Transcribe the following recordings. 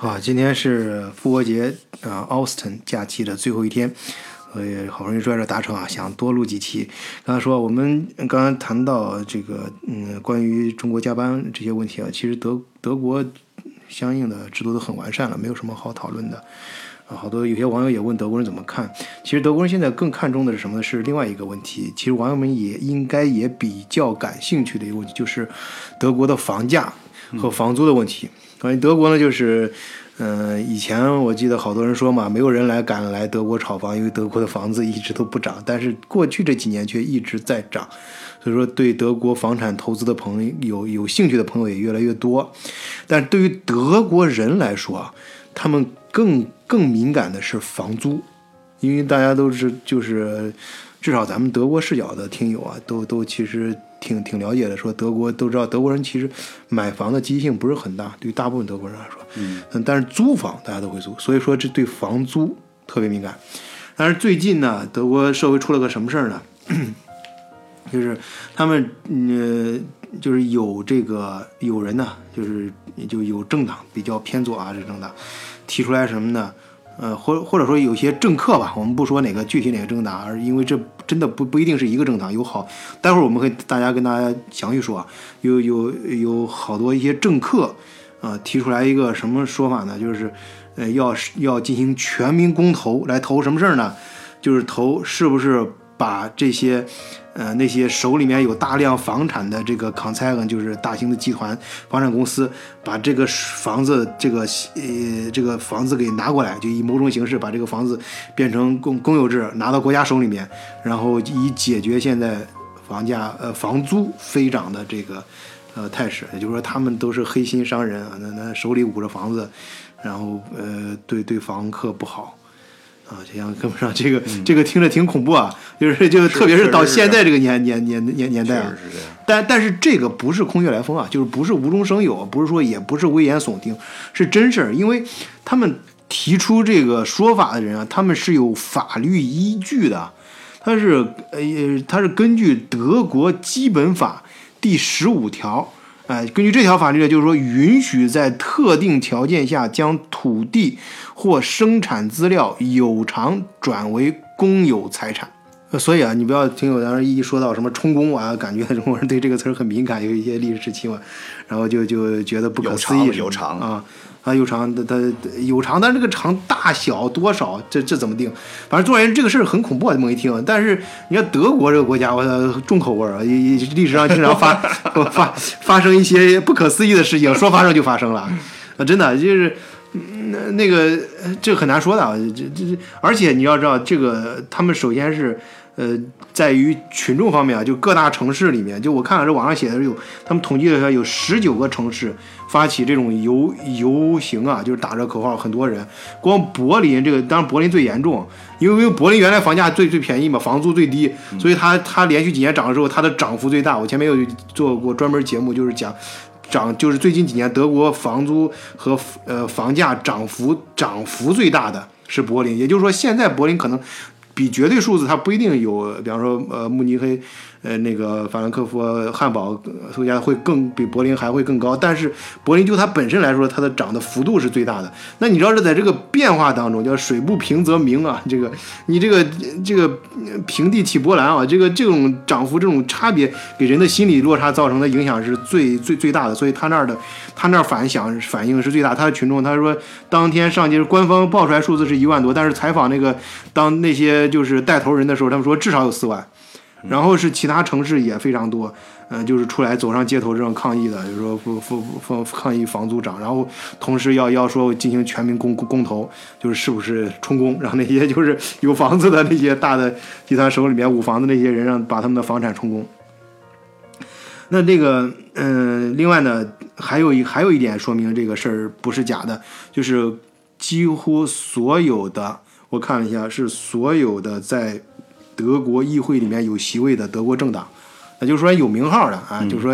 啊，今天是复活节啊，Austin 假期的最后一天，我也好不容易拽着达成啊，想多录几期。刚才说我们刚刚谈到这个，嗯，关于中国加班这些问题啊，其实德德国相应的制度都很完善了，没有什么好讨论的。啊，好多有些网友也问德国人怎么看，其实德国人现在更看重的是什么呢？是另外一个问题。其实网友们也应该也比较感兴趣的一个问题，就是德国的房价和房租的问题。关于德国呢，就是，嗯，以前我记得好多人说嘛，没有人来敢来德国炒房，因为德国的房子一直都不涨。但是过去这几年却一直在涨，所以说对德国房产投资的朋友有有兴趣的朋友也越来越多。但对于德国人来说啊，他们更更敏感的是房租，因为大家都是就是，至少咱们德国视角的听友啊，都都其实。挺挺了解的，说德国都知道，德国人其实买房的积极性不是很大，对于大部分德国人来说，嗯，但是租房大家都会租，所以说这对房租特别敏感。但是最近呢，德国社会出了个什么事儿呢？就是他们呃，就是有这个有人呢，就是就有政党比较偏左啊，这政党提出来什么呢？呃，或或者说有些政客吧，我们不说哪个具体哪个政党，而因为这真的不不一定是一个政党，有好，待会儿我们会大家跟大家详细说啊，有有有好多一些政客啊提出来一个什么说法呢？就是呃要要进行全民公投来投什么事儿呢？就是投是不是把这些。呃，那些手里面有大量房产的这个 cos 就是大型的集团房产公司，把这个房子这个呃这个房子给拿过来，就以某种形式把这个房子变成公公有制，拿到国家手里面，然后以解决现在房价呃房租飞涨的这个呃态势。也就是说，他们都是黑心商人啊，那那手里捂着房子，然后呃对对房客不好。啊，这样跟不上这个，这个听着挺恐怖啊，就是就特别是到现在这个年年年年年代啊，但但是这个不是空穴来风啊，就是不是无中生有，不是说也不是危言耸听，是真事儿，因为他们提出这个说法的人啊，他们是有法律依据的，他是呃他是根据德国基本法第十五条。哎，根据这条法律呢，就是说允许在特定条件下将土地或生产资料有偿转为公有财产。所以啊，你不要听有人一说到什么充公啊，感觉 中国人对这个词儿很敏感，有一些历史时期嘛，然后就就觉得不可思议有偿啊。啊，有偿，它它有偿，但是这个偿大小多少，这这怎么定？反正总而言之，这个事儿很恐怖啊，这么一听。但是你看德国这个国家，我操，重口味儿啊，历史上经常发 发发生一些不可思议的事情，说发生就发生了啊，真的就是那那个这很难说的啊，这这而且你要知道，这个他们首先是。呃，在于群众方面啊，就各大城市里面，就我看了这网上写的有，他们统计了一下有十九个城市发起这种游游行啊，就是打着口号，很多人。光柏林这个，当然柏林最严重，因为柏林原来房价最最便宜嘛，房租最低，所以它它连续几年涨的时候，它的涨幅最大。我前面有做过专门节目，就是讲涨，就是最近几年德国房租和呃房价涨幅涨幅最大的是柏林，也就是说现在柏林可能。比绝对数字，它不一定有，比方说，呃，慕尼黑。呃，那个法兰克福、汉堡售价会更比柏林还会更高，但是柏林就它本身来说，它的涨的幅度是最大的。那你知道是在这个变化当中，叫水不平则鸣啊，这个你这个这个平地起波澜啊，这个这种涨幅、这种差别给人的心理落差造成的影响是最最最大的。所以他那儿的他那儿反响反应是最大。他的群众他说，当天上街，官方报出来数字是一万多，但是采访那个当那些就是带头人的时候，他们说至少有四万。然后是其他城市也非常多，嗯，就是出来走上街头这种抗议的，就是说不不不抗议房租涨，然后同时要要说进行全民公公投，就是是不是充公，让那些就是有房子的那些大的集团手里面捂房子那些人，让把他们的房产充公。那这个，嗯，另外呢，还有一还有一点说明这个事儿不是假的，就是几乎所有的，我看了一下，是所有的在。德国议会里面有席位的德国政党，那就是说有名号的啊，就是说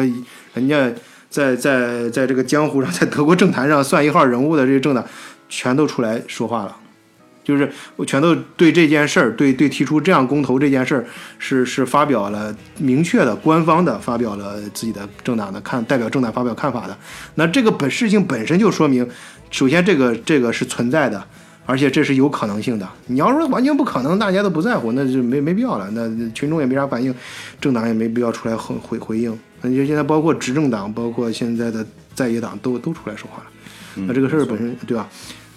人家在在在这个江湖上，在德国政坛上算一号人物的这些政党，全都出来说话了，就是我全都对这件事儿，对对提出这样公投这件事儿，是是发表了明确的、官方的发表了自己的政党的看代表政党发表看法的。那这个本事情本身就说明，首先这个这个是存在的，而且这是有可能性的。你要说完全不可能，大家都不在乎，那就没没必要了。那群众也没啥反应，政党也没必要出来回回回应。那就现在包括执政党，包括现在的在野党都都出来说话了。那这个事儿本身对吧？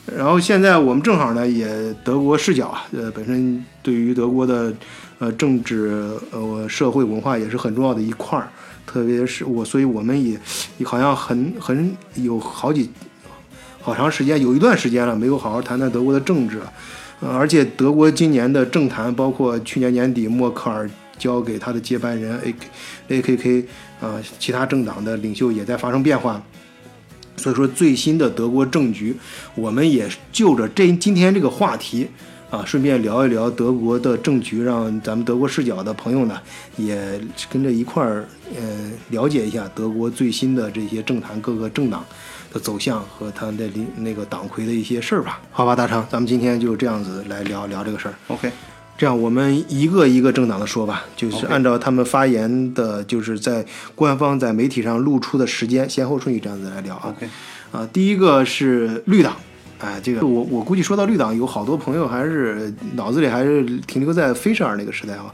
然后现在我们正好呢，也德国视角啊，呃，本身对于德国的呃政治呃社会文化也是很重要的一块儿，特别是我，所以我们也好像很很有好几好长时间，有一段时间了没有好好谈谈德国的政治，而且德国今年的政坛，包括去年年底默克尔交给他的接班人 A A K K 啊，其他政党的领袖也在发生变化。所以说，最新的德国政局，我们也就着这今天这个话题啊，顺便聊一聊德国的政局，让咱们德国视角的朋友呢，也跟着一块儿，呃，了解一下德国最新的这些政坛各个政党的走向和他的那个党魁的一些事儿吧。好吧，大成，咱们今天就这样子来聊聊这个事儿。OK。这样，我们一个一个政党的说吧，就是按照他们发言的，就是在官方在媒体上露出的时间先后顺序这样子来聊啊。啊，第一个是绿党，哎，这个我我估计说到绿党，有好多朋友还是脑子里还是停留在菲舍尔那个时代啊。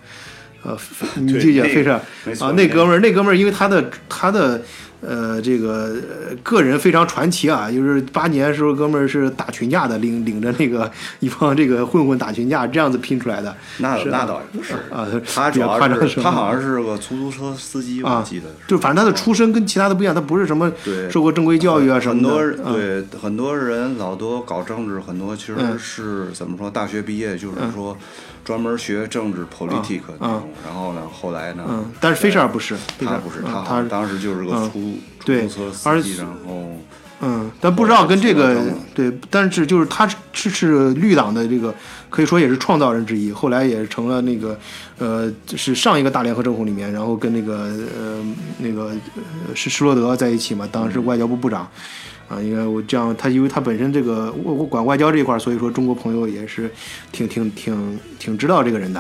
呃，你记得菲舍尔啊，那哥们儿，那哥们儿，因为他的他的。呃，这个个人非常传奇啊，就是八年时候哥们儿是打群架的，领领着那个一帮这个混混打群架，这样子拼出来的。那那倒也不是啊，他主要是他好像是个出租车司机，我记得。就反正他的出身跟其他的不一样，他不是什么受过正规教育啊什么的。很多对很多人老多搞政治，很多其实是怎么说？大学毕业就是说。专门学政治 politic 那种，然后呢，后来呢？嗯，但是菲舍尔不是，他不是，他他当时就是个出出租车司机，然后嗯，但不知道跟这个对，但是就是他是是绿党的这个，可以说也是创造人之一，后来也成了那个呃，是上一个大联合政府里面，然后跟那个呃那个是施罗德在一起嘛，当时外交部部长。啊，应该我这样，他因为他本身这个我我管外交这一块，所以说中国朋友也是挺挺挺挺知道这个人的，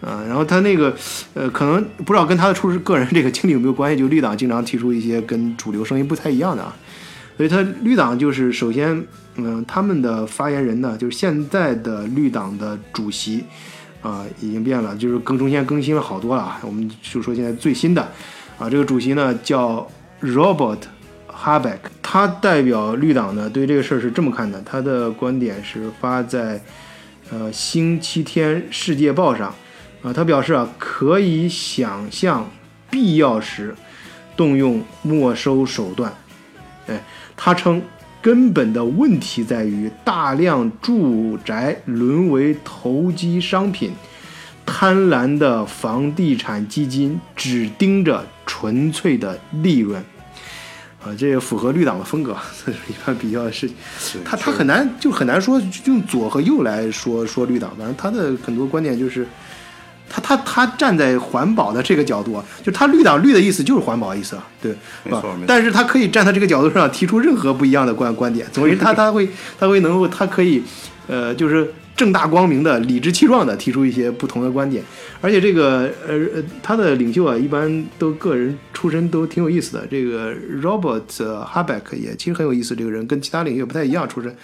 啊，然后他那个呃，可能不知道跟他的出身个人这个经历有没有关系，就绿党经常提出一些跟主流声音不太一样的啊，所以他绿党就是首先，嗯，他们的发言人呢，就是现在的绿党的主席啊，已经变了，就是更中间更新了好多了，我们就说现在最新的啊，这个主席呢叫 Robert。哈贝克，他代表绿党呢，对这个事儿是这么看的。他的观点是发在，呃，星期天世界报上，啊，他表示啊，可以想象必要时动用没收手段。哎，他称根本的问题在于大量住宅沦为投机商品，贪婪的房地产基金只盯着纯粹的利润。啊，这也符合绿党的风格，这是一般比较是，他他很难就很难说用左和右来说说绿党，反正他的很多观点就是，他他他站在环保的这个角度，就他绿党绿的意思就是环保意思啊，对，没错，但是他可以站在这个角度上提出任何不一样的观观点，总之他他会他会能够他可以，呃，就是。正大光明的、理直气壮的提出一些不同的观点，而且这个呃呃，他的领袖啊，一般都个人出身都挺有意思的。这个 Robert Habeck 也其实很有意思，这个人跟其他领袖不太一样，出身。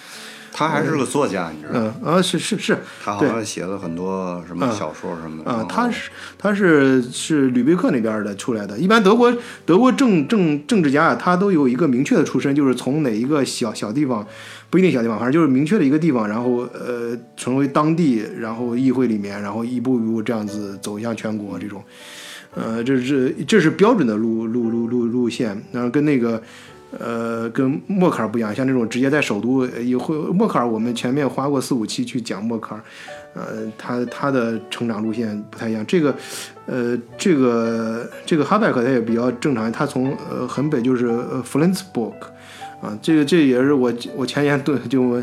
他还是个作家，你知道吗？嗯啊，是是是，他好像写了很多什么小说什么的。啊，他是他是是吕贝克那边的出来的。一般德国德国政政政治家啊，他都有一个明确的出身，就是从哪一个小小地方。不一定小地方，反正就是明确的一个地方，然后呃成为当地，然后议会里面，然后一步一步这样子走向全国这种，呃，这是这是标准的路路路路路线，然后跟那个呃跟默克尔不一样，像这种直接在首都也会默克尔，我们前面花过四五期去讲默克尔，呃，他他的成长路线不太一样，这个呃这个这个哈贝克他也比较正常，他从呃很北就是呃弗伦茨堡。啊，这个这也是我我前年度就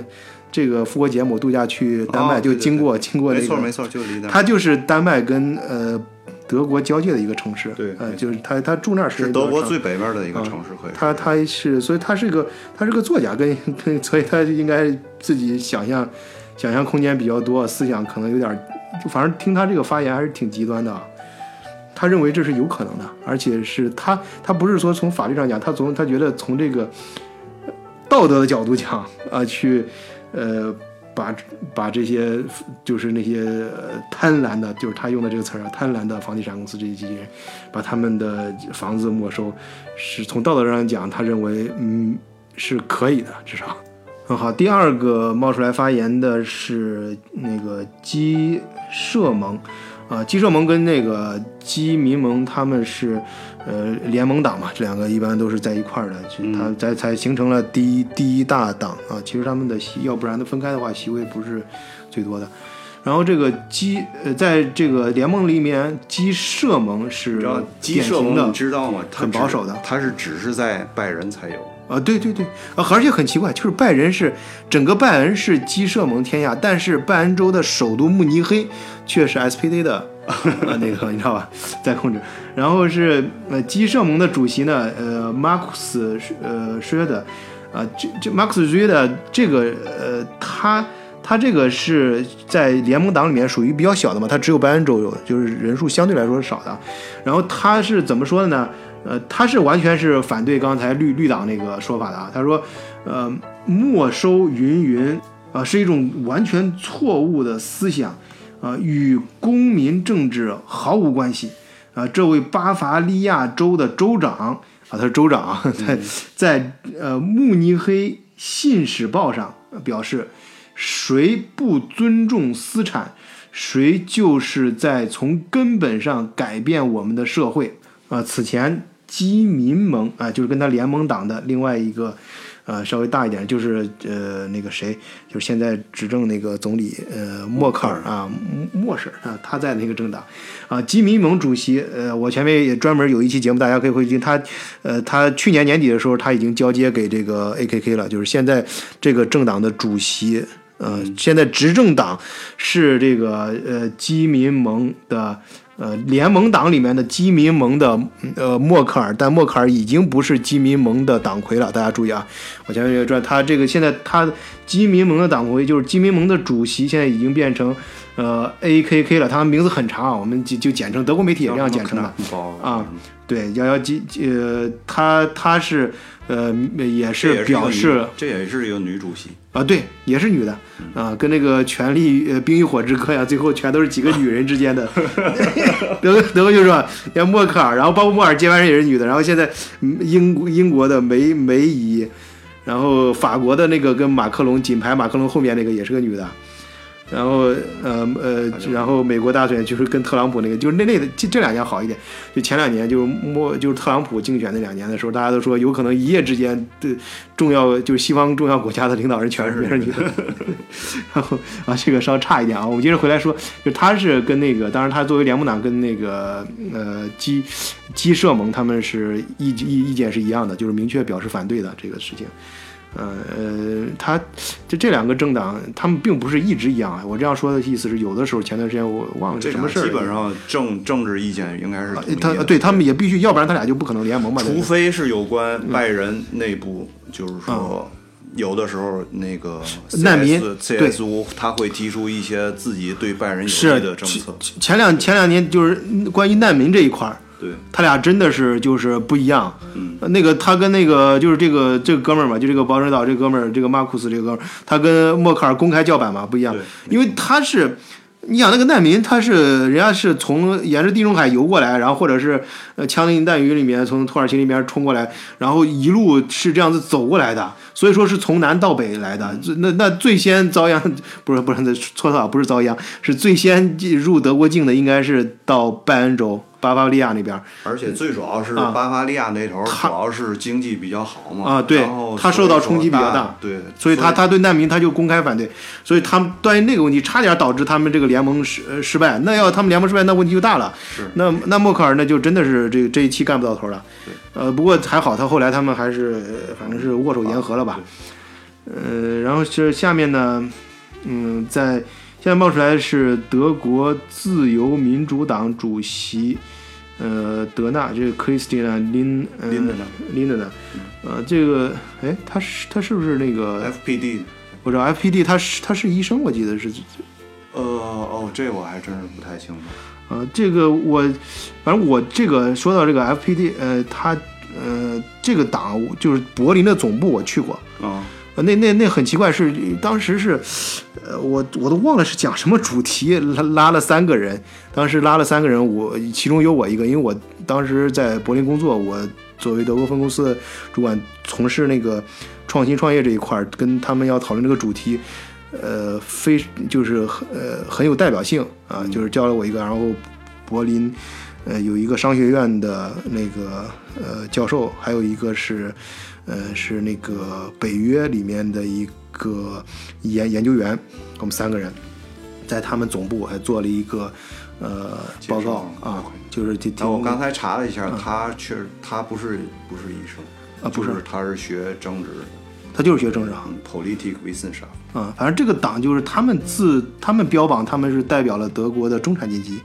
这个复活节我度假去丹麦就经过经过那个，没错没错，就离它就是丹麦跟呃德国交界的一个城市，对，呃就是他他住那儿是德国最北面的一个城市，可以。他他是所以他是个他是个作家，跟 跟所以他应该自己想象想象空间比较多，思想可能有点反正听他这个发言还是挺极端的啊。他认为这是有可能的，而且是他他不是说从法律上讲，他从他觉得从这个道德的角度讲啊，去呃把把这些就是那些贪婪的，就是他用的这个词儿啊，贪婪的房地产公司这些机器人，把他们的房子没收，是从道德上讲，他认为嗯是可以的，至少。很好，第二个冒出来发言的是那个基社盟，啊，基社盟跟那个基民盟他们是，呃，联盟党嘛，这两个一般都是在一块儿的，其实他才才形成了第一第一大党啊。其实他们的席，要不然的分开的话，席位不是最多的。然后这个基呃，在这个联盟里面，基社盟是典型盟你知道吗？很保守的它是只是在拜仁才有。啊，对对对，啊，而且很奇怪，就是拜仁是整个拜仁是基社盟天下，但是拜仁州的首都慕尼黑却是 SPD 的呃那个你知道吧，在控制。然后是呃基社盟的主席呢，呃马克斯呃施的，啊这这马克斯施的这个呃他他这个是在联盟党里面属于比较小的嘛，他只有拜仁州有，就是人数相对来说是少的。然后他是怎么说的呢？呃，他是完全是反对刚才绿绿党那个说法的啊。他说，呃，没收云云啊、是一种完全错误的思想，啊、与公民政治毫无关系啊、这位巴伐利亚州的州长啊，他是州长啊，在在呃慕尼黑信使报上表示，谁不尊重私产，谁就是在从根本上改变我们的社会。啊、此前基民盟啊、就是跟他联盟党的另外一个，呃，稍微大一点，就是呃那个谁，就是现在执政那个总理呃默克尔啊，默婶啊，他在那个政党啊，基民盟主席，呃，我前面也专门有一期节目，大家可以回去听，他呃他去年年底的时候他已经交接给这个 AKK 了，就是现在这个政党的主席。呃，现在执政党是这个呃基民盟的呃联盟党里面的基民盟的呃默克尔，但默克尔已经不是基民盟的党魁了，大家注意啊！我前面这个转，他这个现在他基民盟的党魁就是基民盟的主席，现在已经变成呃 AKK 了，他们名字很长啊，我们就就简称，德国媒体也这样简称的。啊，对，幺幺基呃，他他是呃也是表示这也是一个女主席。啊，对，也是女的啊，跟那个《权力呃冰与火之歌》呀，最后全都是几个女人之间的。德国德国就是说，像默克尔，然后包括默尔接班人也是女的，然后现在嗯英国英国的梅梅姨，然后法国的那个跟马克龙紧排马克龙后面那个也是个女的。然后呃呃，然后美国大选就是跟特朗普那个，就是那那这这两年好一点，就前两年就是莫就是特朗普竞选那两年的时候，大家都说有可能一夜之间的重要就是西方重要国家的领导人全是变成女的。然后啊，这个稍差一点啊，我们接着回来说，就他是跟那个，当然他作为联盟党跟那个呃基基社盟他们是意意意见是一样的，就是明确表示反对的这个事情。呃呃，他就这两个政党，他们并不是一直一样啊。我这样说的意思是，有的时候前段时间我忘了这什么事儿，基本上政政治意见应该是他的对他们也必须，要不然他俩就不可能联盟嘛。除非是有关嗯拜仁内部，就是说。有的时候，那个难民对 CSU 他会提出一些自己对拜仁有利的政策，前两前两年就是关于难民这一块儿，对，他俩真的是就是不一样。嗯，那个他跟那个就是这个这个哥们儿嘛，就这个保守岛这个哥们儿，这个马库斯这个哥们儿，他跟默克尔公开叫板嘛不一样，因为他是。你想那个难民，他是人家是从沿着地中海游过来，然后或者是呃枪林弹雨里面从土耳其那边冲过来，然后一路是这样子走过来的，所以说是从南到北来的。最那那最先遭殃，不是不是错错不是遭殃，是最先入德国境的应该是到拜恩州巴伐利亚那边。而且最主要是啊巴伐利亚那头，主要是经济比较好嘛，啊对他受到冲击比较大大，对，所以他他对难民他就公开反对，所以他们关于那个问题差点导致他们这个联盟失呃失败。那要他们联盟失败，那问题就大了。是那那默克尔那就真的是这这一期干不到头了。呃，不过还好，他后来他们还是呃反正是握手言和了吧。呃，然后是下面呢，嗯，在现在冒出来的是德国自由民主党主席。呃，德纳这个 Christina Lin 呃 Lindner 呃，这个哎，他是他是不是那个 FPD 啊我知道 FPD 他是他是医生，我记得是。呃哦，这我还真是不太清楚。呃，这个我反正我这个说到这个 FPD，呃，他呃这个党就是柏林的总部，我去过。啊。那那那很奇怪，是当时是，呃，我我都忘了是讲什么主题，拉拉了三个人，当时拉了三个人，我其中有我一个，因为我当时在柏林工作，我作为德国分公司的主管，从事那个创新创业这一块，跟他们要讨论这个主题，呃，非就是呃很有代表性啊，就是叫了我一个，然后柏林，呃，有一个商学院的那个呃教授，还有一个是。呃，是那个北约里面的一个研研究员，我们三个人在他们总部还做了一个呃报告啊，就是我刚才查了一下，他确实他不是不是医生啊，不是，他是学政治。他就是学政治行，politic wissenschaft。嗯，反正这个党就是他们自他们标榜他们是代表了德国的中产阶级。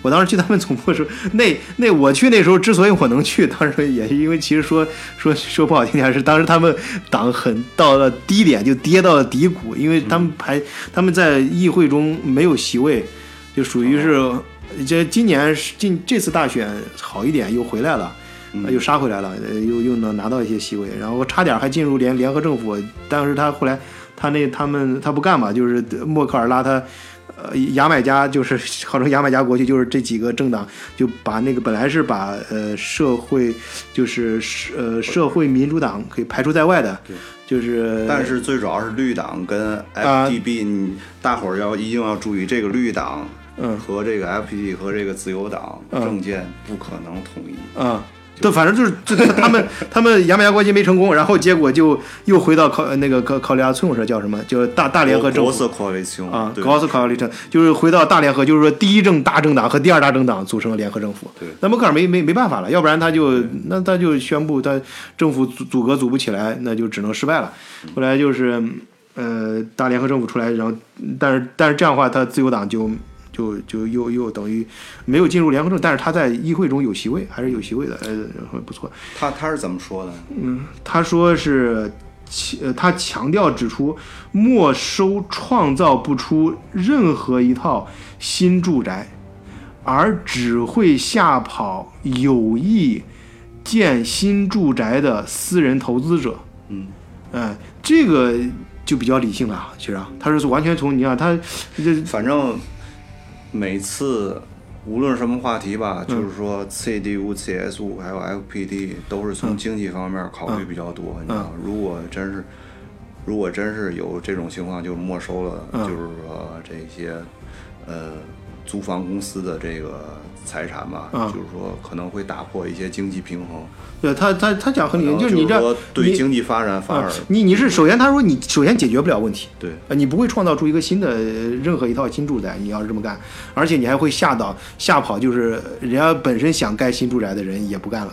我当时去他们总部的时候，那那我去那时候之所以我能去，当时也是因为其实说说说不好听点是当时他们党很到了低点就跌到了低谷，因为他们排他们在议会中没有席位，就属于是这今年进这次大选好一点又回来了。又杀回来了，又又能拿到一些席位，然后差点还进入联联合政府，但是他后来他那他们他不干嘛，就是默克尔拉他，呃牙买加就是 号称牙买加国旗，就是这几个政党就把那个本来是把呃社会就是呃社会民主党给排除在外的，就是。但是最主要是绿党跟 FDB，你大伙儿要一定要注意这个绿党和这个 FPD 和这个自由党政见不可能统一啊。对，反正就是，这他们 他们牙买加关系没成功，然后结果就又回到考那个考考利亚村，我说叫什么？叫大大联合政府啊，高斯考利政就是回到大联合，就是说第一政大政党和第二大政党组成了联合政府。对，那默克尔没没没办法了，要不然他就那他就宣布他政府组组阁组不起来，那就只能失败了。后来就是呃大联合政府出来，然后但是但是这样的话，他自由党就。就就又又等于没有进入联合政，但是他在议会中有席位，还是有席位的，呃，不错。他他是怎么说的？嗯，他说是，呃，他强调指出，没收创造不出任何一套新住宅，而只会吓跑有意建新住宅的私人投资者。嗯，哎，这个就比较理性了，其实啊，他是完全从你看他这反正。每次无论什么话题吧，就是说 CDU、CS 五还有 FPD 都是从经济方面考虑比较多。你知道，如果真是如果真是有这种情况，就没收了，就是说这些呃租房公司的这个。财产吧，就是说可能会打破一些经济平衡。对他，他他讲很理性，就是你这对经济发展反而你你是首先他说你首先解决不了问题，对，你不会创造出一个新的任何一套新住宅，你要是这么干，而且你还会吓到吓跑，就是人家本身想盖新住宅的人也不干了。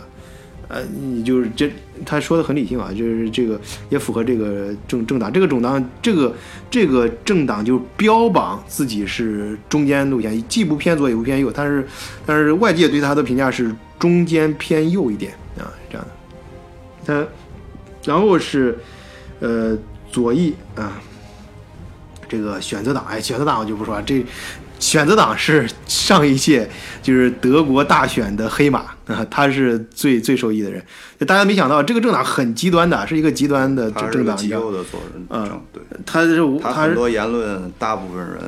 呃，你就是这，他说的很理性啊，就是这个也符合这个政政党，这个政党，这个这个政党就标榜自己是中间路线，既不偏左也不偏右，但是但是外界对他的评价是中间偏右一点啊，这样的。他然后是呃左翼啊，这个选择党，哎，选择党我就不说了，这。选择党是上一届就是德国大选的黑马啊，他是最最受益的人。大家没想到这个政党很极端的，是一个极端的政党。极右的左人。嗯，对。他是他很多言论，大部分人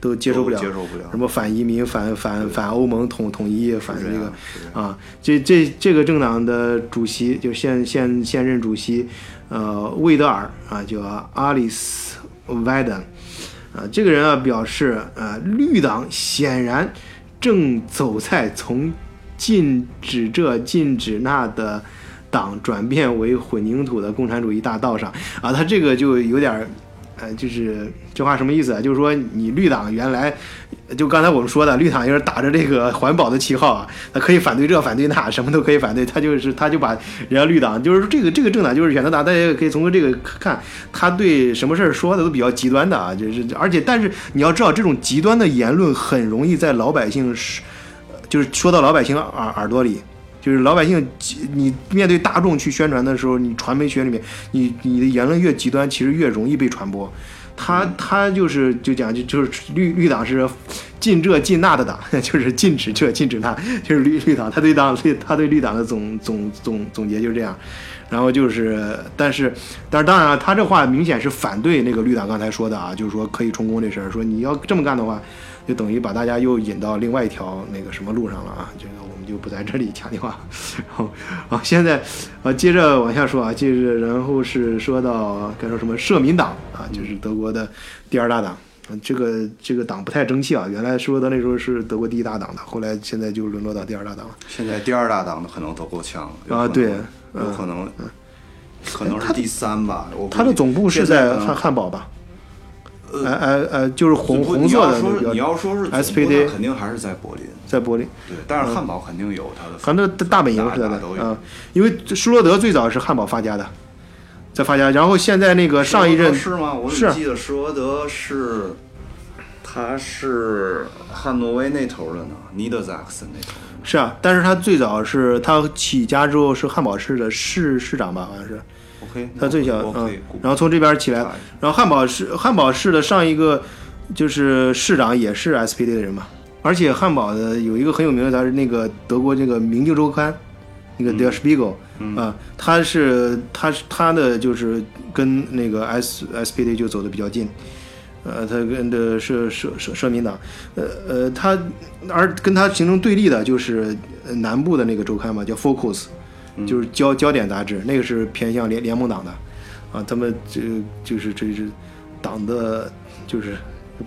都接受不了，接受不了。什么反移民、反反反欧盟统统一、反这个啊，这这这个政党的主席就现现现任主席，呃，魏德尔啊，叫阿里斯·维登。啊，这个人啊表示，呃，绿党显然正走在从禁止这禁止那的党转变为混凝土的共产主义大道上。啊，他这个就有点儿。呃，就是这话什么意思啊？就是说你绿党原来就刚才我们说的，绿党就是打着这个环保的旗号啊，他可以反对这反对那，什么都可以反对。他就是他就把人家绿党，就是这个这个政党就是选择党，大家也可以从这个看，他对什么事儿说的都比较极端的啊。就是而且但是你要知道，这种极端的言论很容易在老百姓是，就是说到老百姓耳耳朵里，就是老百姓，你面对大众去宣传的时候，你传媒学里面，你你的言论越极端，其实越容易被传播。他他就是就讲就就是绿绿党是禁这禁那的党，就是禁止这禁止那，就是绿绿党。他对党他对绿党的总总总总结就是这样。然后就是，但是但是当然了，他这话明显是反对那个绿党刚才说的啊，就是说可以充公这事儿，说你要这么干的话，就等于把大家又引到另外一条那个什么路上了啊，就们就不在这里强调。然后啊，现在啊接着往下说啊，接着然后是说到该说什么社民党啊，就是德国的第二大党。嗯这个这个党不太争气啊，原来施罗德那时候是德国第一大党的，后来现在就沦落到第二大党了。现在第二大党的可能都够呛啊对有可能，可能是第三吧。我估计它的总部是在汉汉堡吧？呃呃呃，就是红红色的那你要说你要说是 SPD 肯定还是在柏林。在柏林，对，但是汉堡肯定有它的，反正大本营是在那都有。啊，因为施罗德最早是汉堡发家的，在发家，然后现在那个上一任是吗？我怎么记得施罗德是，他是汉诺威那头的呢，尼德萨克森那头。是啊，但是他最早是他起家之后是汉堡市的市市长吧，好像是 OK，它最小嗯然后从这边起来，然后汉堡市汉堡市的上一个就是市长也是 SPD 的人嘛，而且汉堡的有一个很有名的，他是那个德国这个《明镜周刊》，那个 Der Spiegel 啊、他是他是他的就是跟那个 S SPD 就走的比较近。呃，他跟的社社社社民党，呃呃，他而跟他形成对立的就是呃南部的那个周刊嘛，叫 Focus，就是焦焦点杂志，那个是偏向联联盟党的，啊，他们这就是这是党的，就是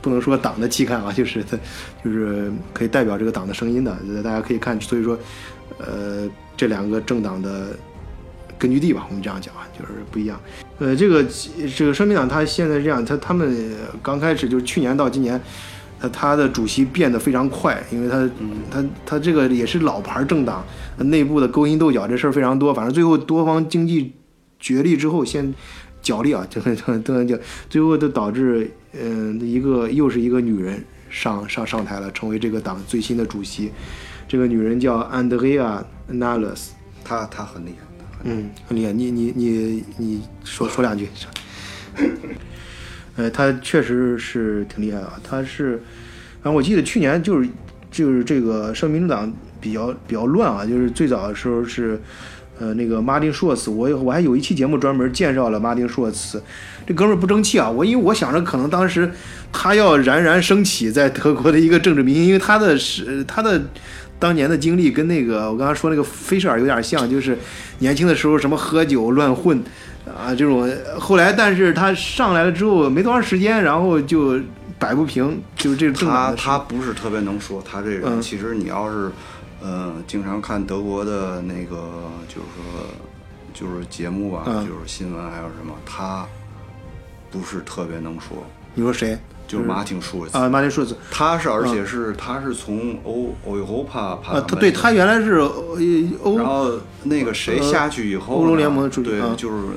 不能说党的期刊啊，就是他就是可以代表这个党的声音的，大家可以看，所以说，呃，这两个政党的根据地吧，我们这样讲啊，就是不一样。呃，这个这个社民党他现在这样，他他们刚开始就是去年到今年。他他的主席变得非常快，因为他、他他这个也是老牌政党，内部的勾心斗角这事儿非常多。反正最后多方经济角力之后，先角力啊，这个都能讲，最后就导致嗯、一个又是一个女人上上上台了，成为这个党最新的主席。这个女人叫安德烈亚·纳勒斯，她她很厉害，嗯，很厉害。你你你你说说两句。呃，他确实是挺厉害啊。他是，反正我记得去年就是就是这个社民党比较比较乱啊，就是最早的时候是，呃，那个马丁舒尔茨，我我还有一期节目专门介绍了马丁舒尔茨，这哥们儿不争气啊。我因为我想着可能当时他要冉冉升起在德国的一个政治明星，因为他的是他的。当年的经历跟那个我刚刚说那个菲舍尔有点像，就是年轻的时候什么喝酒乱混啊这种，后来但是他上来了之后没多长时间，然后就摆不平，就是这个他他不是特别能说，他这人、嗯。其实你要是，呃，经常看德国的那个，就是说，就是节目吧，嗯。就是新闻还有什么，他不是特别能说，你说谁？就是马丁舒尔茨，啊？马丁舒兹他是而且是、他是从欧欧欧帕帕啊，他对他原来是呃欧然后那个谁下去以后、欧洲联盟的主席对，啊就是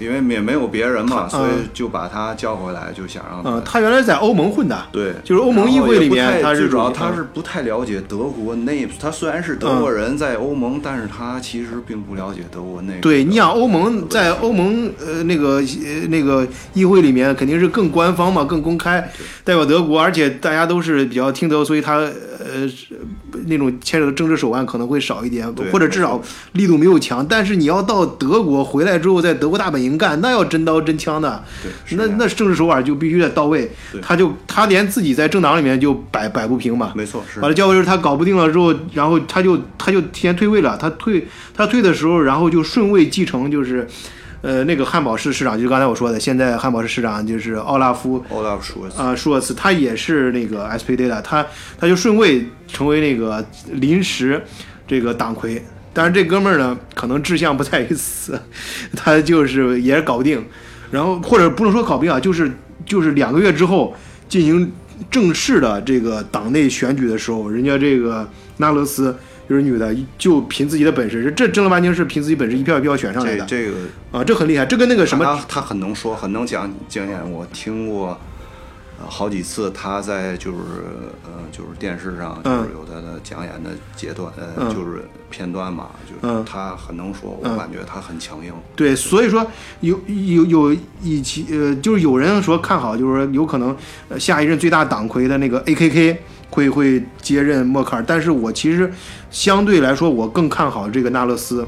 因为也没有别人嘛，所以就把他叫回来，就想让他、嗯，他原来在欧盟混的，对，就是欧盟议会里面他是主要他是不太了解德国内部，他虽然是德国人在欧盟，但是他其实并不了解德国内部。对你想欧盟在欧盟呃那个呃那个议会里面肯定是更官方嘛，更公开，代表德国，而且大家都是比较听德，所以他呃是那种牵扯的政治手腕可能会少一点，或者至少力度没有强。但是你要到德国回来之后，在德国大本营干，那要真刀真枪的，对，那那政治手腕就必须得到位。他就他连自己在政党里面就摆摆不平嘛，没错是完了，交回时候他搞不定了之后，然后他就他就提前退位了。他退他退的时候，然后就顺位继承，就是，呃，那个汉堡市市长，就是刚才我说的，现在汉堡市市长就是奥拉夫奥拉夫舒尔茨，啊、舒尔茨，他也是那个 SPD 的，他他就顺位成为那个临时这个党魁。但是这哥们儿呢，可能志向不在于此，他就是也是搞不定，然后或者不能说搞不定啊，就是就是两个月之后进行正式的这个党内选举的时候，人家这个纳勒斯就是女的，就凭自己的本事，这正儿八经是凭自己本事一票一票选上来的这这个啊，这很厉害，这跟那个什么他他很能说，很能讲经验。我听过，好几次他在就是呃就是电视上就是有他的讲演的阶段呃就是片段嘛，就是他很能说，我感觉他很强硬。对，所以说有有有一期呃就是有人说看好，就是说有可能下一任最大党魁的那个 A.K.K 会会接任默克尔，但是我其实相对来说我更看好这个纳勒斯，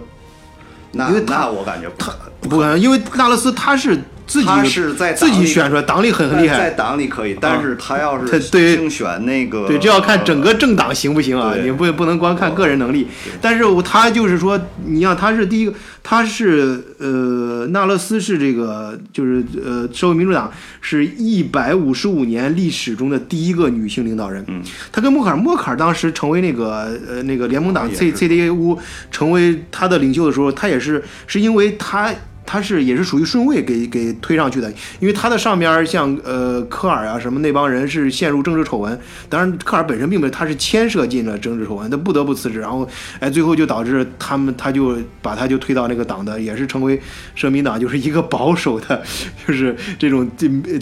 那因为那我感觉他不可能，因为纳勒斯他是自己他是在自己选出来，党里很很厉在害。党里可以，但是他要是竞选那个，对，这要看整个政党行不行啊？你不不能光看个人能力。但是他就是说，你像他是第一个，他是呃，纳勒斯是这个就是呃，社会民主党是一百五十五年历史中的第一个女性领导人。嗯，他跟默克尔，默克尔当时成为那个呃那个联盟党 C C D A U 成为他的领袖的时候，他也是是因为他。他是也是属于顺位给给推上去的，因为他的上边像呃科尔啊什么那帮人是陷入政治丑闻，当然科尔本身并没有，他是牵涉进了政治丑闻，他不得不辞职，然后哎最后就导致他们他就把他就推到那个党的，也是成为社民党就是一个保守的，就是这种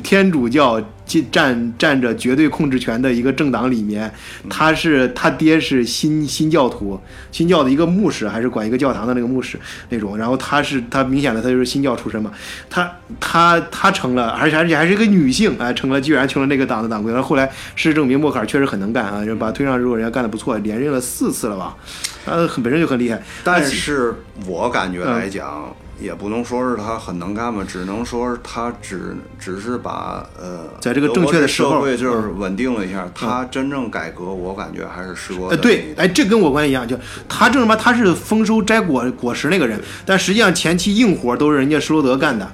天主教占占着绝对控制权的一个政党里面，他是他爹是新新教徒，新教的一个牧师，还是管一个教堂的那个牧师那种。然后他是他明显的他就是新教出身嘛，他他他成了，而且而且还是一个女性，哎，成了居然成了那个党的党魁。然后后来事实证明默克尔确实很能干啊，就把推上之后，人家干的不错，连任了四次了吧，他很本身就很厉害。但是我感觉来嗯讲，也不能说是他很能干吧，只能说是他只只是把呃，在这个正确的时候嗯社会就是稳定了一下。他真正改革，我感觉还是时过呃，的对，哎，这跟我观点一样，就他正什么，他是丰收摘果果实那个人，但实际上前期硬活都是人家施罗德干的，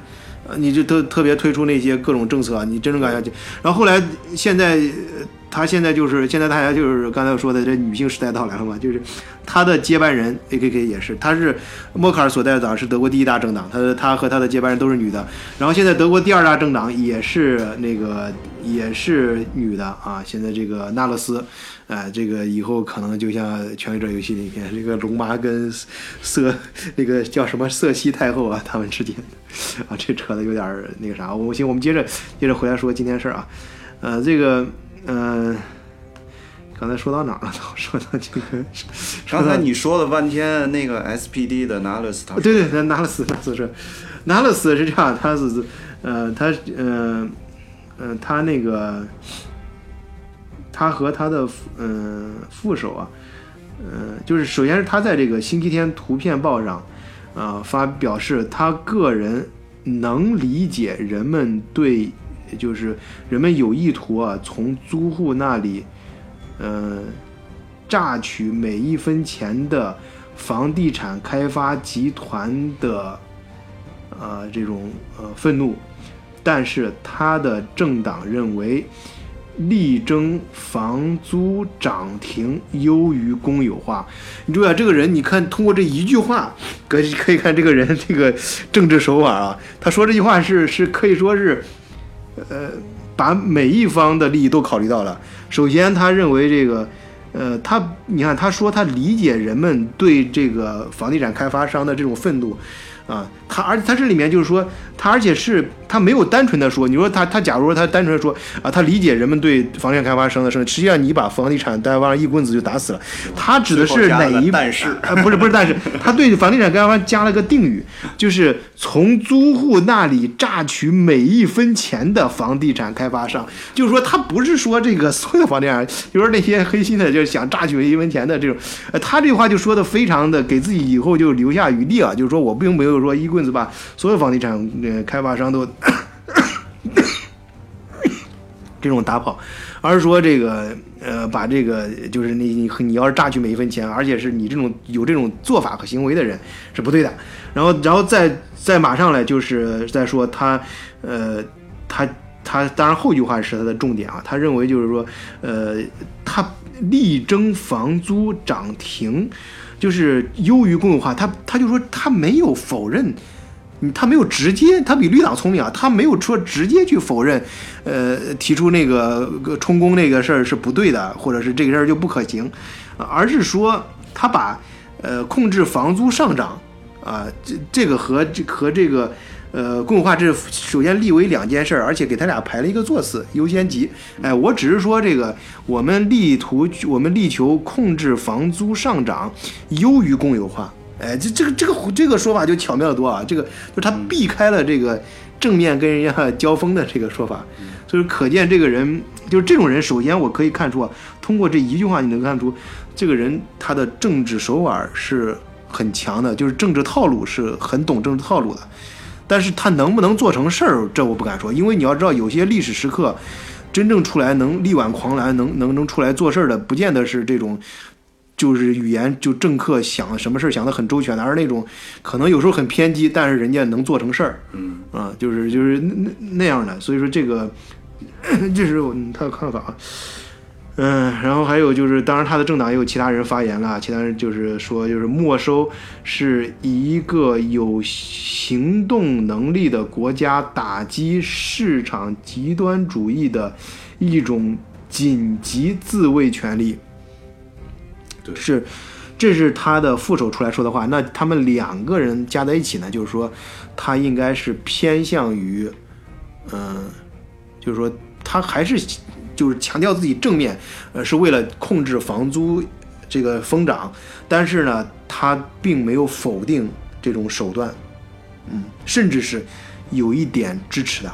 呃，你就特特别推出那些各种政策，你真正感觉，然后后来现在呃他现在就是现在大家就是刚才说的这女性时代到来了嘛，就是他的接班人 A.K.K 也是，他是默克尔所在的党是德国第一大政党，他他和他的接班人都是女的，然后现在德国第二大政党也是那个也是女的啊，现在这个纳勒斯。哎，这个以后可能就像《权力者游戏》里面，这个龙妈跟瑟那个叫什么瑟西太后啊，他们之间啊，这扯的有点那个啥。我行，我们接着接着回来说今天事儿啊。呃，这个呃，刚才说到哪儿了？说到这个，刚才你说了半天那个 SPD 的 Nalus，他对对，拿了斯拿斯是拿了斯是这样，他是呃他呃呃他那个他和他的呃副手啊，呃就是首先是他在这个星期天图片报上啊、发表示他个人能理解人们对也就是人们有意图啊从租户那里呃榨取每一分钱的房地产开发集团的呃这种呃愤怒，但是他的政党认为力争房租涨停优于公有化。你注意啊，这个人，你看通过这一句话，可以可以看这个人这个政治手腕啊。他说这句话是是可以说是，呃，把每一方的利益都考虑到了。首先，他认为这个。呃，他你看，他说他理解人们对这个房地产开发商的这种愤怒，啊，他而他这里面就是说，他而且是他没有单纯的说，你说他他假如说他单纯的说啊，他理解人们对房地产开发商的生，实际上你把房地产开发商一棍子就打死了。他指的是哪一最后加了个但是啊，不是不是，但是他对房地产开发商加了个定语，就是从租户那里榨取每一分钱的房地产开发商，就是说他不是说这个所有房地产，就是那些黑心的，就是想榨取一分钱的这种，呃，他这话就说的非常的给自己以后就留下余地啊，就是说我并没有说一棍子把所有房地产呃开发商都 这种打跑，而是说这个呃，把这个就是你你你要是榨取每一分钱，而且是你这种有这种做法和行为的人是不对的。然后，然后再再马上来就是再说他呃他他当然后一句话是他的重点啊，他认为就是说呃他力争房租涨停，就是优于公有化。他他就说他没有否认。嗯他没有直接，他比绿党聪明啊，他没有说直接去否认，呃，提出那个充公那个事儿是不对的，或者是这个事儿就不可行，而是说他把呃控制房租上涨啊，这这个和这和这个呃，公有化这首先立为两件事儿，而且给他俩排了一个座次优先级。哎，我只是说这个，我们力图我们力求控制房租上涨，优于公有化。哎，这这个这个这个说法就巧妙的多啊！这个就他避开了这个正面跟人家 交锋的这个说法，所以可见这个人就是这种人。首先我可以看出啊，通过这一句话你能看出，这个人他的政治手腕是很强的，就是政治套路是很懂政治套路的。但是他能不能做成事儿，这我不敢说，因为你要知道，有些历史时刻，真正出来能力挽狂澜、能能能出来做事儿的，不见得是这种。就是语言，就政客想什么事儿想得很周全的，而那种可能有时候很偏激，但是人家能做成事儿，嗯啊，就是就是那那那样的。所以说这个，这是他的看法。嗯，然后还有就是，当然他的政党也有其他人发言了，其他人就是说，就是没收是一个有行动能力的国家打击市场极端主义的一种紧急自卫权利。是，这是他的副手出来说的话。那他们两个人加在一起呢，就是说，他应该是偏向于，嗯，就是说他还是就是强调自己正面，呃，是为了控制房租这个疯涨，但是呢，他并没有否定这种手段，嗯，甚至是有一点支持的，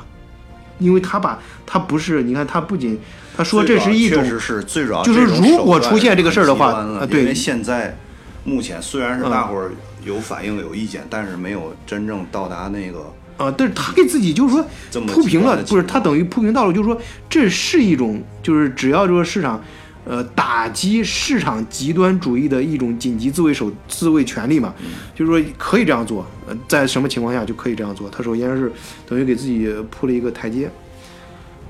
因为他把他不是，你看他不仅。他说这是一种，确实是最主要。就是如果出现这个事儿的话，啊，对，因为现在目前虽然是大伙儿有反应有意见，但是没有真正到达那个啊。但是他给自己就是说铺平了，不是他等于铺平道路，就是说这是一种，就是只要这个市场，呃，打击市场极端主义的一种紧急自卫手自卫权利嘛，就是说可以这样做，呃，在什么情况下就可以这样做。他首先是等于给自己铺了一个台阶。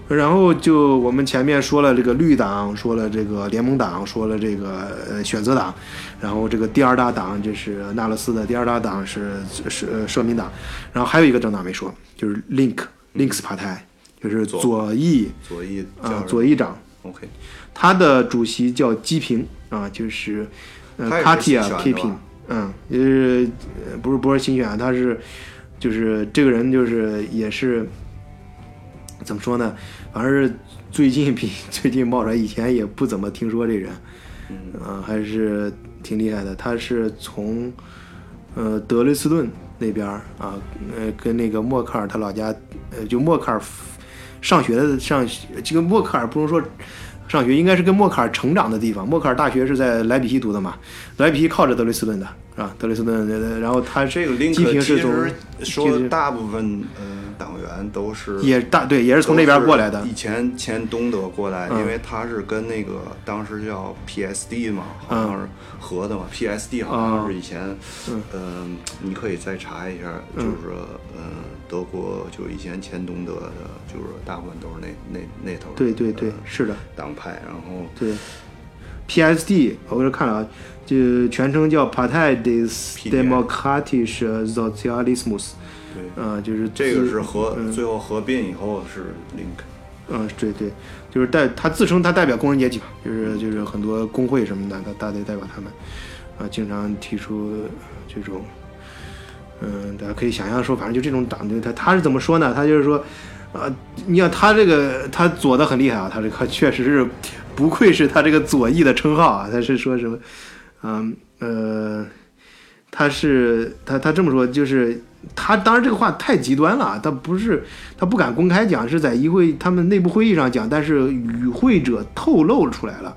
然后就我们前面说了这个绿党，说了这个联盟党，说了这个呃选择党，然后这个第二大党就是纳勒斯的第二大党是是社民党，然后还有一个政党没说，就是 Link Links 派台，就是左翼左翼啊左翼长，OK，他的主席叫基平啊，就是呃卡提亚 K 平，嗯，就是不是不是新选，他是就是这个人就是也是怎么说呢？反正是最近比 最近冒出来，以前也不怎么听说这人，嗯，还是挺厉害的。他是从呃德累斯顿那边啊，呃跟那个默克尔他老家，呃就默克尔上学的上，这个默克尔不能说上学，应该是跟默克尔成长的地方。默克尔大学是在莱比锡读的嘛，莱比锡靠着德累斯顿的，是吧？德累斯顿，然后他这个林克其实说大部分呃。党员都是也大对，也是从那边过来的。以前前东德过来，因为他是跟那个当时叫 PSD 嘛，好像是合的嘛。PSD 好像是以前，嗯，你可以再查一下，就是说，嗯，德国就以前前东德的，就是大部分都是那那那头。对对对，是的。党派，然后对 PSD，我这看了啊，就全称叫 Partei des Demokratischen Sozialismus。对，啊，就是这个是合最后合并以后是 link，嗯，对对，就是代他自称他代表工人阶级嘛，就是就是很多工会什么的，他大队代表他们，啊，经常提出这种，嗯，大家可以想象说，反正就这种党，他他是怎么说呢？他就是说，啊，你看他这个他左的很厉害啊，他这个确实是不愧是他这个左翼的称号啊，他是说什么，嗯呃，他是他他这么说就是。他当然这个话太极端了，他不是他不敢公开讲，是在议会他们内部会议上讲，但是与会者透露出来了，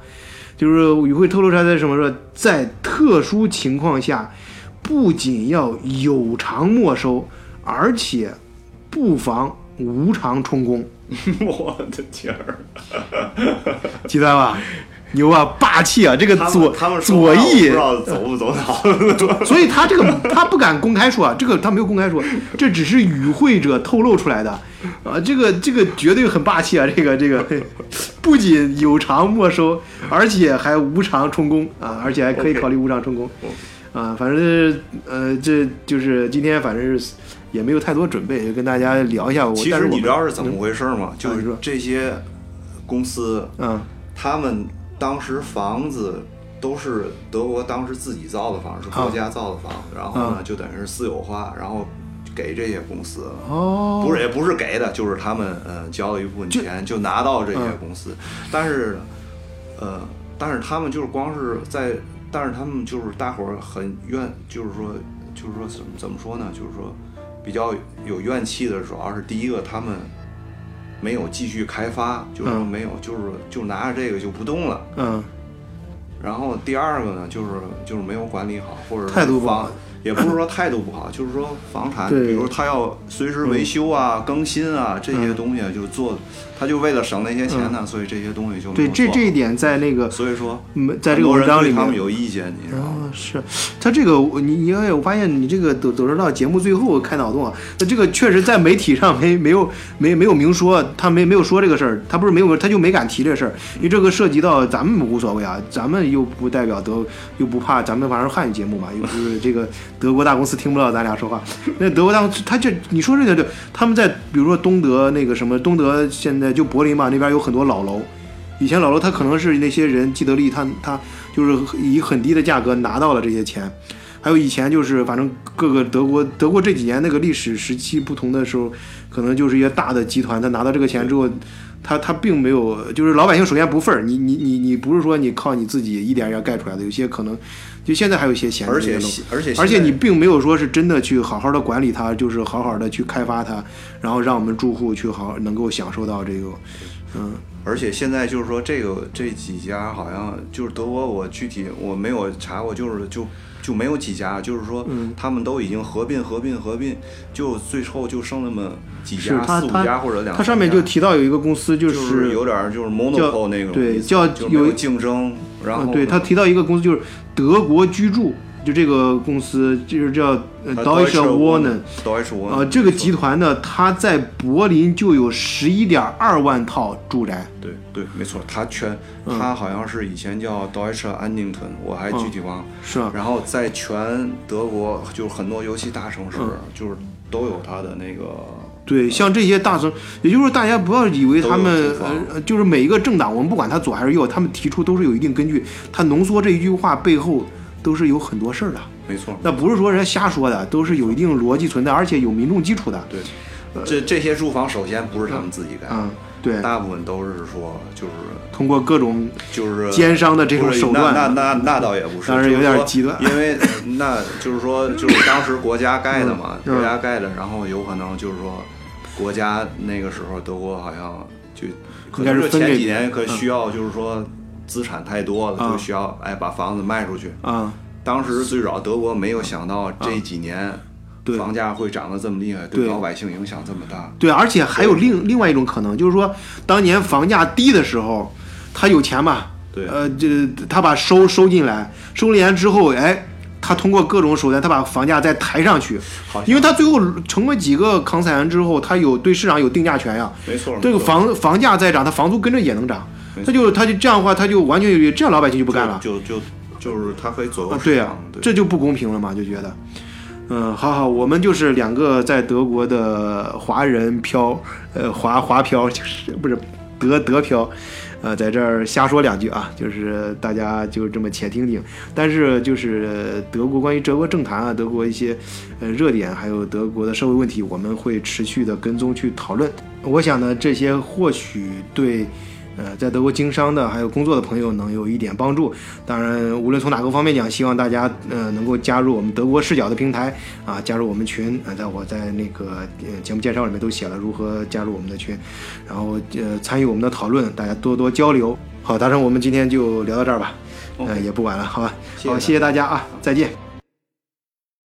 就是与会透露出来的什么说，在特殊情况下，不仅要有偿没收，而且不妨无偿充公。我的天儿，极端吧？牛啊，霸气啊！这个左左翼不知道走不走脑，所以他这个他不敢公开说啊，这个他没有公开说，这只是与会者透露出来的啊，这个这个绝对很霸气啊！这个这个不仅有偿没收，而且还无偿充公啊，而且还可以考虑无偿充公啊，反正呃，这就是今天反正是也没有太多准备，就跟大家聊一下我。其实你知道是怎么回事吗？就是说这些公司，嗯，他们。当时房子都是德国当时自己造的房，是国家造的房，然后呢就等于是私有化，然后给这些公司，哦，不是也不是给的，就是他们呃交了一部分钱就拿到这些公司，但是呃，但是他们就是光是在，但是他们就是大伙儿很怨，就是说就是说怎么怎么说呢？就是说比较有怨气的，主要是第一个他们没有继续开发，就是说没有，就是就拿着这个就不动了。嗯，然后第二个呢，就是就是没有管理好，或者态度不好。房，也不是说态度不好，就是说房产，比如他要随时维修啊、更新啊这些东西，就做，他就为了省那些钱呢，所以这些东西就对，这这一点在那个所以说没在这个文章里面他们有意见，你知道吗？啊，是，他这个我你你也我发现你这个抖抖音到节目最后开脑洞啊，那这个确实在媒体上没没有没没有明说，他没没有说这个事儿，他不是没有他就没敢提这事儿，因为这个涉及到咱们无所谓啊，咱们又不代表德又不怕，咱们反正汉语节目嘛，又不是这个 德国大公司听不到咱俩说话，那德国大公司他这你说这个对，他们在比如说东德那个什么东德现在就柏林嘛那边有很多老楼。以前老楼他可能是那些人既得利益，他他就是以很低的价格拿到了这些钱。还有以前就是反正各个德国德国这几年那个历史时期不同的时候，可能就是一些大的集团，他拿到这个钱之后，他他并没有就是老百姓首先不份儿，你你你你不是说你靠你自己一点一点盖出来的，有些可能就现在还有一些闲置而且的楼而且而且现在你并没有说是真的去好好的管理它，就是好好的去开发它，然后让我们住户去好能够享受到这个，嗯而且现在就是说，这个这几家好像就是德国，我具体我没有查过，就是就就没有几家，就是说嗯他们都已经合并合并合并，就最后就剩那么几家，四五家或者两。它上面就提到有一个公司就就是有点就是 monopol 那种对叫有竞争，然后嗯，对他提到一个公司就是德国居住，就这个公司就是叫呃 Deutsche Wohnen。Deutsche Wohnen 呃，这个集团呢，它在柏林就有十一点二万套住宅。对对，没错，它全嗯他好像是以前叫 Deutsche Annington，我还具体忘了。是啊，然后在全德国，就是很多尤其大城市，嗯就是都有它的那个对，像这些大城，也就是说，大家不要以为他们有住房呃，就是每一个政党，我们不管他左还是右，他们提出都是有一定根据，他浓缩这一句话背后都是有很多事儿的，没错。那不是说人家瞎说的，都是有一定逻辑存在，而且有民众基础的。对，这这些住房首先不是他们自己盖，嗯，对，大部分都是说就是通过各种就 是奸商的这种手段，那那那那倒也不是，当然有点极端。因为那就是说就是当时国家盖的嘛，嗯。国家盖的，然后有可能就是说国家那个时候德国好像就可能是应该是分给前几年可需要就是说资产太多了，嗯。就需要哎把房子卖出去。啊、当时最早德国没有想到这几年对。房价会涨得这么厉害，对对。老百姓影响这么大。对，而且还有另另外一种可能，就是说，当年房价低的时候，他有钱嘛，对。呃，这他把收收进来，收了钱之后，哎，他通过各种手段，他把房价再抬上去，好因为他最后成为几个扛彩员之后，他有对市场有定价权呀，没错，这个房房价再涨，他房租跟着也能涨，他就他就这样的话，他就完全有这样老百姓就不干了。就就就是他可以左右啊，对呀、这就不公平了嘛，就觉得，嗯，好好，我们就是两个在德国的华人漂，呃，华华漂就是不是德德漂，呃，在这儿瞎说两句啊，就是大家就这么且听听。但是就是德国关于德国政坛啊，德国一些呃热点，还有德国的社会问题，我们会持续的跟踪去讨论。我想呢，这些或许对。呃，在德国经商的还有工作的朋友能有一点帮助。当然，无论从哪个方面讲，希望大家呃能够加入我们德国视角的平台啊，加入我们群啊，在我在那个呃节目介绍里面都写了如何加入我们的群，然后呃参与我们的讨论，大家多多交流。好，达成，我们今天就聊到这儿吧，呃也不晚了，好吧，好，谢谢大家啊，再见。